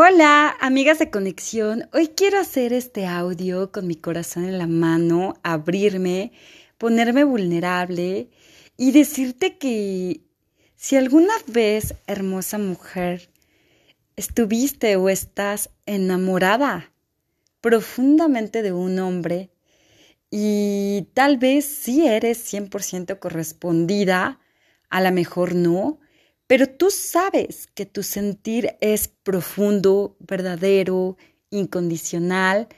Hola, amigas de conexión. Hoy quiero hacer este audio con mi corazón en la mano, abrirme, ponerme vulnerable y decirte que si alguna vez, hermosa mujer, estuviste o estás enamorada profundamente de un hombre y tal vez sí eres 100% correspondida, a lo mejor no, pero tú sabes que tu sentir es profundo, verdadero, incondicional,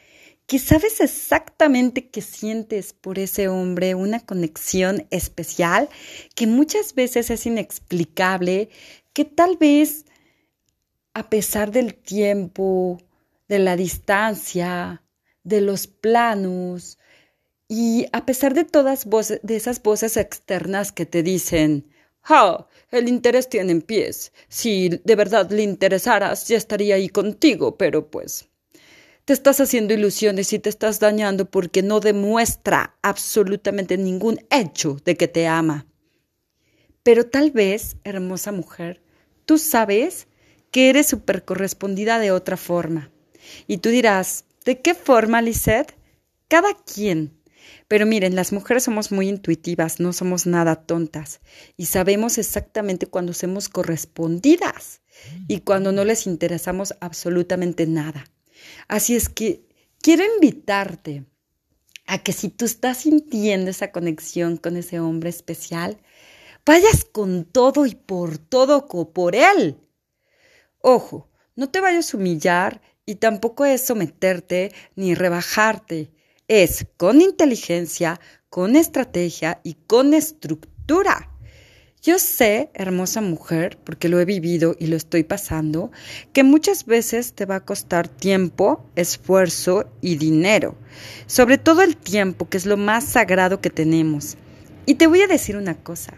que sabes exactamente que sientes por ese hombre una conexión especial que muchas veces es inexplicable, que tal vez a pesar del tiempo, de la distancia, de los planos, y a pesar de todas de esas voces externas que te dicen, ¡Ah! El interés tiene en pies. Si de verdad le interesaras, ya estaría ahí contigo, pero pues. Te estás haciendo ilusiones y te estás dañando porque no demuestra absolutamente ningún hecho de que te ama. Pero tal vez, hermosa mujer, tú sabes que eres súper correspondida de otra forma. Y tú dirás, ¿de qué forma, Lisette? Cada quien pero miren, las mujeres somos muy intuitivas, no somos nada tontas y sabemos exactamente cuando somos correspondidas y cuando no les interesamos absolutamente nada. Así es que quiero invitarte a que si tú estás sintiendo esa conexión con ese hombre especial, vayas con todo y por todo por él. Ojo, no te vayas a humillar y tampoco es someterte ni rebajarte es con inteligencia, con estrategia y con estructura. Yo sé, hermosa mujer, porque lo he vivido y lo estoy pasando, que muchas veces te va a costar tiempo, esfuerzo y dinero. Sobre todo el tiempo, que es lo más sagrado que tenemos. Y te voy a decir una cosa.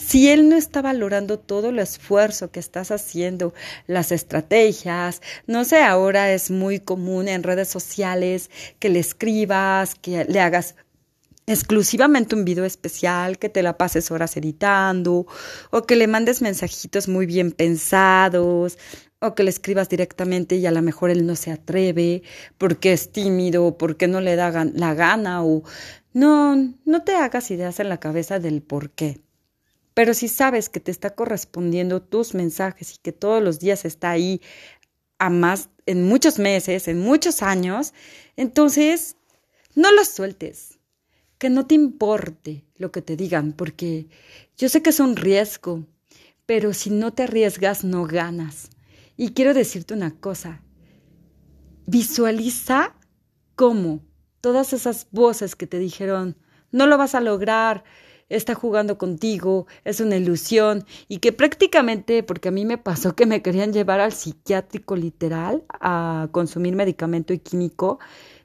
Si él no está valorando todo el esfuerzo que estás haciendo, las estrategias, no sé, ahora es muy común en redes sociales que le escribas, que le hagas exclusivamente un video especial, que te la pases horas editando, o que le mandes mensajitos muy bien pensados, o que le escribas directamente y a lo mejor él no se atreve porque es tímido, porque no le da la gana, o no, no te hagas ideas en la cabeza del por qué. Pero si sabes que te está correspondiendo tus mensajes y que todos los días está ahí a más, en muchos meses, en muchos años, entonces no lo sueltes. Que no te importe lo que te digan, porque yo sé que es un riesgo, pero si no te arriesgas, no ganas. Y quiero decirte una cosa, visualiza cómo todas esas voces que te dijeron, no lo vas a lograr, está jugando contigo, es una ilusión y que prácticamente, porque a mí me pasó que me querían llevar al psiquiátrico literal a consumir medicamento y químico,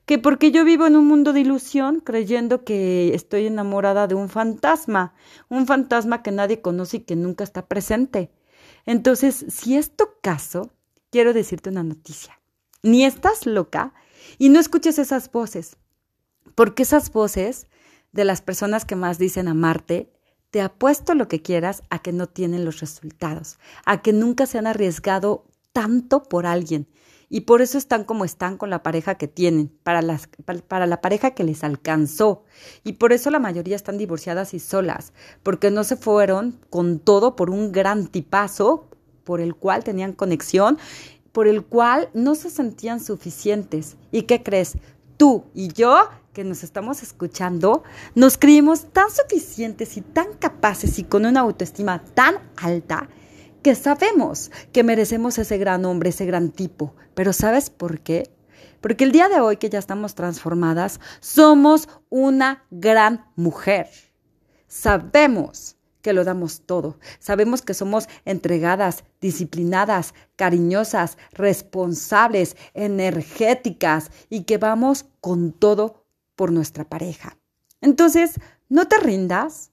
que porque yo vivo en un mundo de ilusión creyendo que estoy enamorada de un fantasma, un fantasma que nadie conoce y que nunca está presente. Entonces, si es tu caso, quiero decirte una noticia. Ni estás loca y no escuches esas voces, porque esas voces de las personas que más dicen amarte, te apuesto lo que quieras a que no tienen los resultados, a que nunca se han arriesgado tanto por alguien y por eso están como están con la pareja que tienen, para, para la pareja que les alcanzó. Y por eso la mayoría están divorciadas y solas, porque no se fueron con todo por un gran tipazo por el cual tenían conexión, por el cual no se sentían suficientes. ¿Y qué crees? Tú y yo que nos estamos escuchando, nos creímos tan suficientes y tan capaces y con una autoestima tan alta que sabemos que merecemos ese gran hombre, ese gran tipo. Pero ¿sabes por qué? Porque el día de hoy que ya estamos transformadas, somos una gran mujer. Sabemos que lo damos todo. Sabemos que somos entregadas, disciplinadas, cariñosas, responsables, energéticas y que vamos con todo por nuestra pareja. Entonces, no te rindas.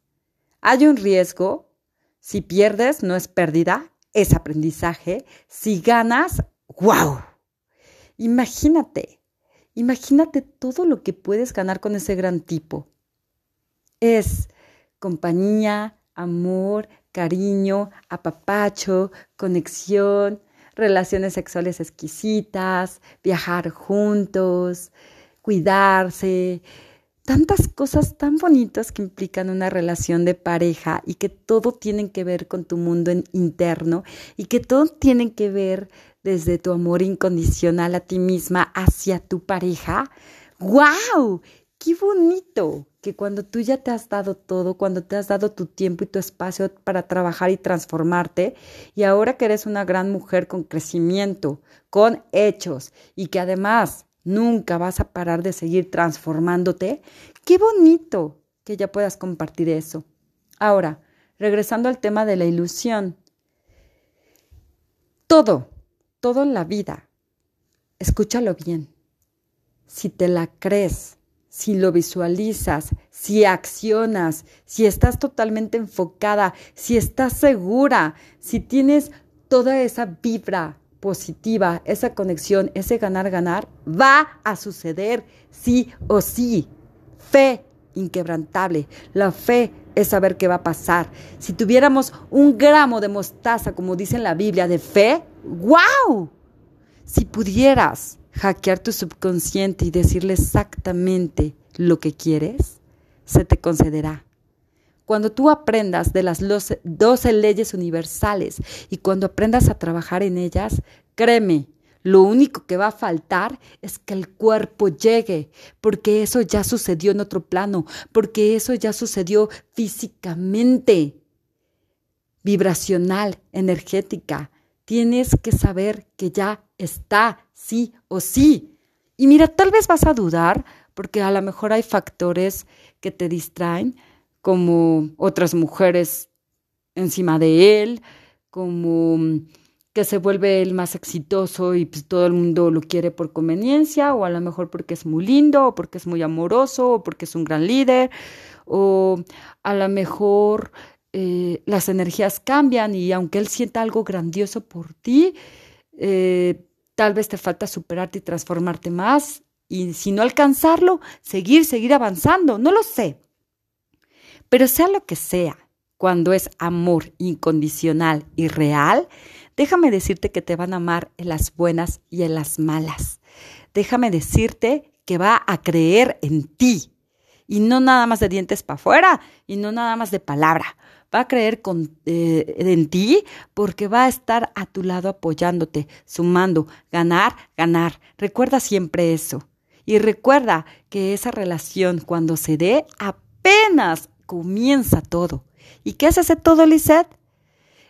Hay un riesgo. Si pierdes, no es pérdida, es aprendizaje. Si ganas, ¡wow! Imagínate, imagínate todo lo que puedes ganar con ese gran tipo. Es compañía, amor, cariño, apapacho, conexión, relaciones sexuales exquisitas, viajar juntos, cuidarse, tantas cosas tan bonitas que implican una relación de pareja y que todo tienen que ver con tu mundo interno y que todo tienen que ver desde tu amor incondicional a ti misma hacia tu pareja. ¡Wow! ¡Qué bonito! Que cuando tú ya te has dado todo, cuando te has dado tu tiempo y tu espacio para trabajar y transformarte, y ahora que eres una gran mujer con crecimiento, con hechos, y que además nunca vas a parar de seguir transformándote, qué bonito que ya puedas compartir eso. Ahora, regresando al tema de la ilusión, todo, todo en la vida, escúchalo bien. Si te la crees, si lo visualizas, si accionas, si estás totalmente enfocada, si estás segura, si tienes toda esa vibra positiva, esa conexión, ese ganar-ganar, va a suceder sí o sí. Fe inquebrantable. La fe es saber qué va a pasar. Si tuviéramos un gramo de mostaza, como dice en la Biblia, de fe, ¡wow! Si pudieras hackear tu subconsciente y decirle exactamente lo que quieres, se te concederá. Cuando tú aprendas de las 12 leyes universales y cuando aprendas a trabajar en ellas, créeme, lo único que va a faltar es que el cuerpo llegue, porque eso ya sucedió en otro plano, porque eso ya sucedió físicamente, vibracional, energética. Tienes que saber que ya está, sí o sí. Y mira, tal vez vas a dudar, porque a lo mejor hay factores que te distraen, como otras mujeres encima de él, como que se vuelve el más exitoso y pues, todo el mundo lo quiere por conveniencia, o a lo mejor porque es muy lindo, o porque es muy amoroso, o porque es un gran líder, o a lo mejor eh, las energías cambian y aunque él sienta algo grandioso por ti, eh, tal vez te falta superarte y transformarte más, y si no alcanzarlo, seguir, seguir avanzando, no lo sé. Pero sea lo que sea, cuando es amor incondicional y real, déjame decirte que te van a amar en las buenas y en las malas. Déjame decirte que va a creer en ti. Y no nada más de dientes para afuera, y no nada más de palabra. Va a creer eh, en ti porque va a estar a tu lado apoyándote, sumando, ganar, ganar. Recuerda siempre eso. Y recuerda que esa relación cuando se dé apenas comienza todo. ¿Y qué es ese todo, Lisette?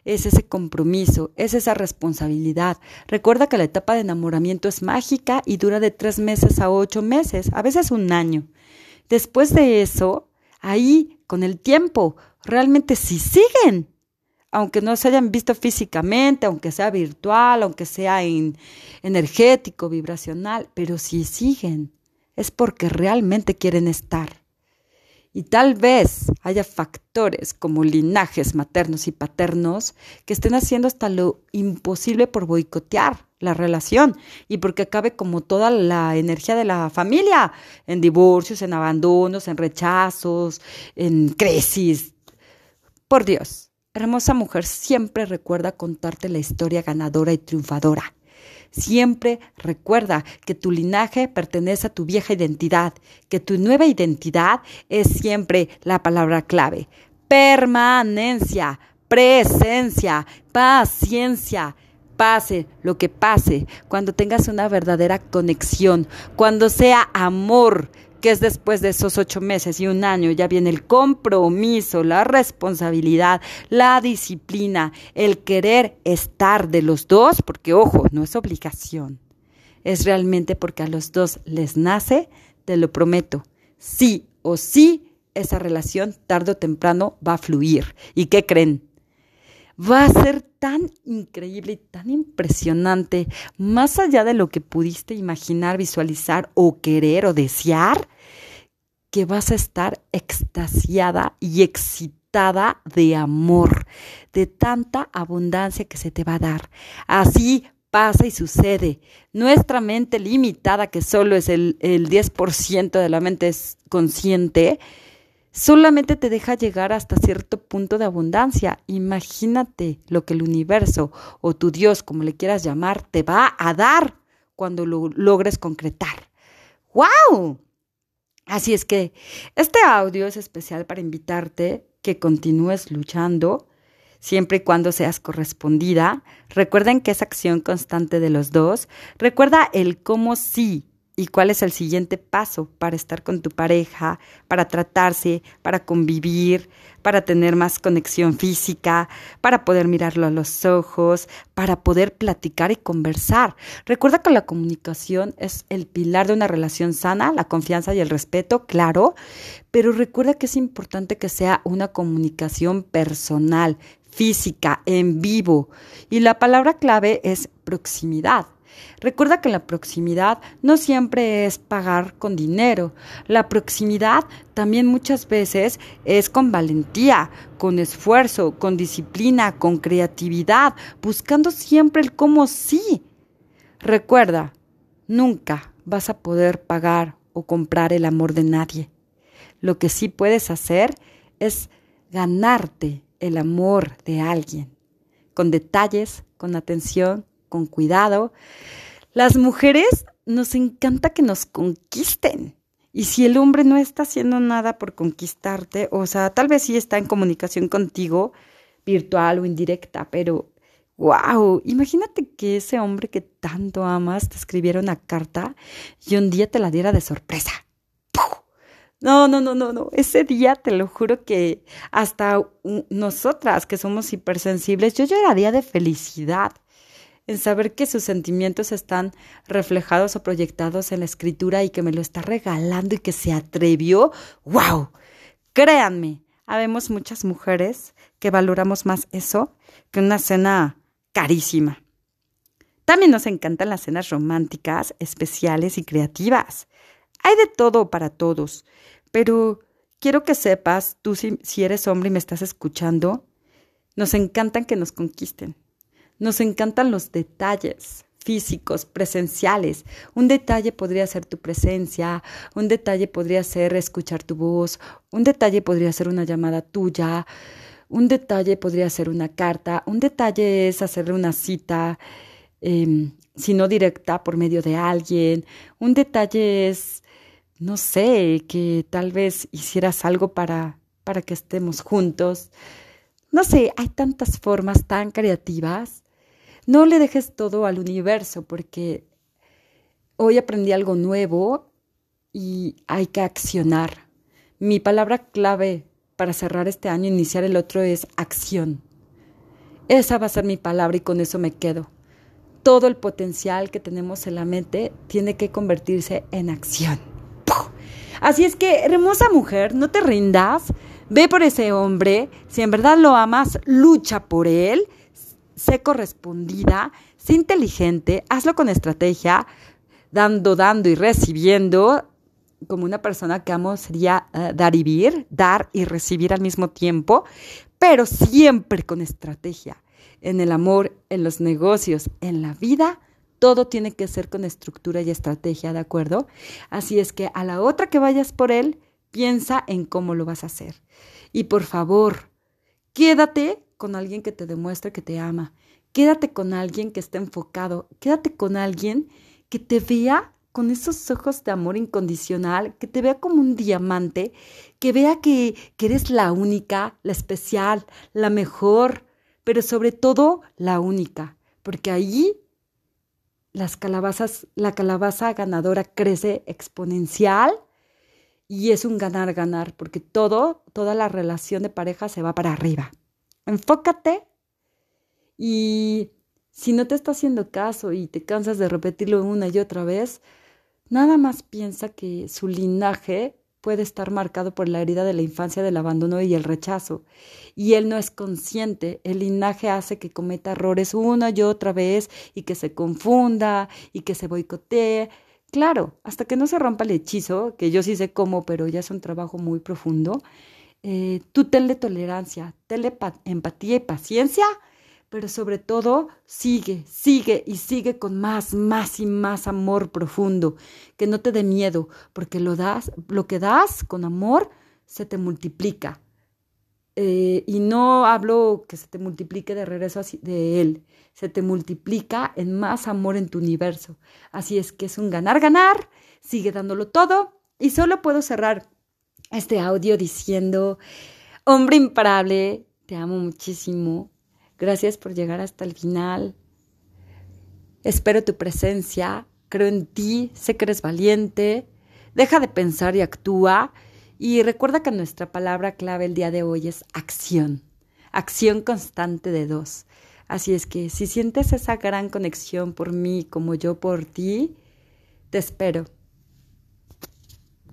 Es ese compromiso, es esa responsabilidad. Recuerda que la etapa de enamoramiento es mágica y dura de tres meses a ocho meses, a veces un año. Después de eso, ahí, con el tiempo, realmente sí siguen. Aunque no se hayan visto físicamente, aunque sea virtual, aunque sea energético, vibracional, pero si siguen. Es porque realmente quieren estar. Y tal vez haya factores como linajes maternos y paternos que estén haciendo hasta lo imposible por boicotear la relación y porque acabe como toda la energía de la familia, en divorcios, en abandonos, en rechazos, en crisis. Por Dios, hermosa mujer, siempre recuerda contarte la historia ganadora y triunfadora. Siempre recuerda que tu linaje pertenece a tu vieja identidad, que tu nueva identidad es siempre la palabra clave. Permanencia, presencia, paciencia. Pase lo que pase, cuando tengas una verdadera conexión, cuando sea amor, que es después de esos ocho meses y un año, ya viene el compromiso, la responsabilidad, la disciplina, el querer estar de los dos, porque ojo, no es obligación, es realmente porque a los dos les nace, te lo prometo, sí o sí, esa relación tarde o temprano va a fluir. ¿Y qué creen? Va a ser tan increíble y tan impresionante, más allá de lo que pudiste imaginar, visualizar o querer o desear, que vas a estar extasiada y excitada de amor, de tanta abundancia que se te va a dar. Así pasa y sucede. Nuestra mente limitada, que solo es el, el 10% de la mente consciente, solamente te deja llegar hasta cierto punto de abundancia. Imagínate lo que el universo o tu Dios, como le quieras llamar, te va a dar cuando lo logres concretar. ¡Wow! Así es que este audio es especial para invitarte que continúes luchando siempre y cuando seas correspondida. Recuerden que es acción constante de los dos. Recuerda el cómo sí y cuál es el siguiente paso para estar con tu pareja, para tratarse, para convivir, para tener más conexión física, para poder mirarlo a los ojos, para poder platicar y conversar. Recuerda que la comunicación es el pilar de una relación sana, la confianza y el respeto, claro, pero recuerda que es importante que sea una comunicación personal, física, en vivo. Y la palabra clave es proximidad. Recuerda que la proximidad no siempre es pagar con dinero. La proximidad también muchas veces es con valentía, con esfuerzo, con disciplina, con creatividad, buscando siempre el cómo sí. Recuerda, nunca vas a poder pagar o comprar el amor de nadie. Lo que sí puedes hacer es ganarte el amor de alguien, con detalles, con atención, con cuidado. Las mujeres nos encanta que nos conquisten. Y si el hombre no está haciendo nada por conquistarte, o sea, tal vez sí está en comunicación contigo, virtual o indirecta, pero wow, imagínate que ese hombre que tanto amas te escribiera una carta y un día te la diera de sorpresa. No, no, no, no, no. Ese día te lo juro que hasta nosotras que somos hipersensibles, yo lloraría de felicidad en saber que sus sentimientos están reflejados o proyectados en la escritura y que me lo está regalando y que se atrevió. ¡Wow! Créanme, habemos muchas mujeres que valoramos más eso que una cena carísima. También nos encantan las cenas románticas, especiales y creativas. Hay de todo para todos, pero quiero que sepas, tú si, eres hombre y me estás escuchando, nos encantan que nos conquisten. Nos encantan los detalles físicos, presenciales. Un detalle podría ser tu presencia, un detalle podría ser escuchar tu voz, un detalle podría ser una llamada tuya, un detalle podría ser una carta, un detalle es hacerle una cita, em, si no directa, por medio de alguien, un detalle es no sé, que tal vez hicieras algo para, para que estemos juntos. No sé, hay tantas formas tan creativas. No le dejes todo al universo porque hoy aprendí algo nuevo y hay que accionar. Mi palabra clave para cerrar este año, e iniciar el otro es acción. Esa va a ser mi palabra y con eso me quedo. Todo el potencial que tenemos en la mente tiene que convertirse en acción. Así es que, hermosa mujer, no te rindas, ve por ese hombre, si en verdad lo amas, lucha por él, sé correspondida, sé inteligente, hazlo con estrategia, dando, dando y recibiendo. Como una persona que amo sería eh, dar y vivir, dar y recibir al mismo tiempo, pero siempre con estrategia. En el amor, en los negocios, en la vida, todo tiene que ser con estructura y estrategia, ¿de acuerdo? Así es que a la otra que vayas por él, piensa en cómo lo vas a hacer. Y por favor, quédate con alguien que te demuestre que te ama. Quédate con alguien que esté enfocado. Quédate con alguien que te vea con esos ojos de amor incondicional, que te vea como un diamante, que vea que, que eres la única, la especial, la mejor, pero sobre todo la única, porque allí las calabazas, la calabaza ganadora crece exponencial y es un ganar-ganar, porque todo, toda la relación de pareja se va para arriba. Enfócate y si no te está haciendo caso y te cansas de repetirlo una y otra vez, nada más piensa que su linaje puede estar marcado por la herida de la infancia del abandono y el rechazo. Y él no es consciente. El linaje hace que cometa errores una y otra vez y que se confunda y que se boicotee. Claro, hasta que no se rompa el hechizo, que yo sí sé cómo, pero ya es un trabajo muy profundo, eh, tú tenle tolerancia, tenle empatía y paciencia pero sobre todo sigue, sigue y sigue con más, más y más amor profundo, que no te dé miedo, porque lo das, lo que das con amor se te multiplica. Eh, y no hablo que se te multiplique de regreso de él, se te multiplica en más amor en tu universo. Así es que es un ganar-ganar, sigue dándolo todo y solo puedo cerrar este audio diciendo, hombre imparable, te amo muchísimo, gracias por llegar hasta el final, espero tu presencia, creo en ti, sé que eres valiente, deja de pensar y actúa. Y recuerda que nuestra palabra clave el día de hoy es acción, acción constante de dos. Así es que si sientes esa gran conexión por mí como yo por ti, te espero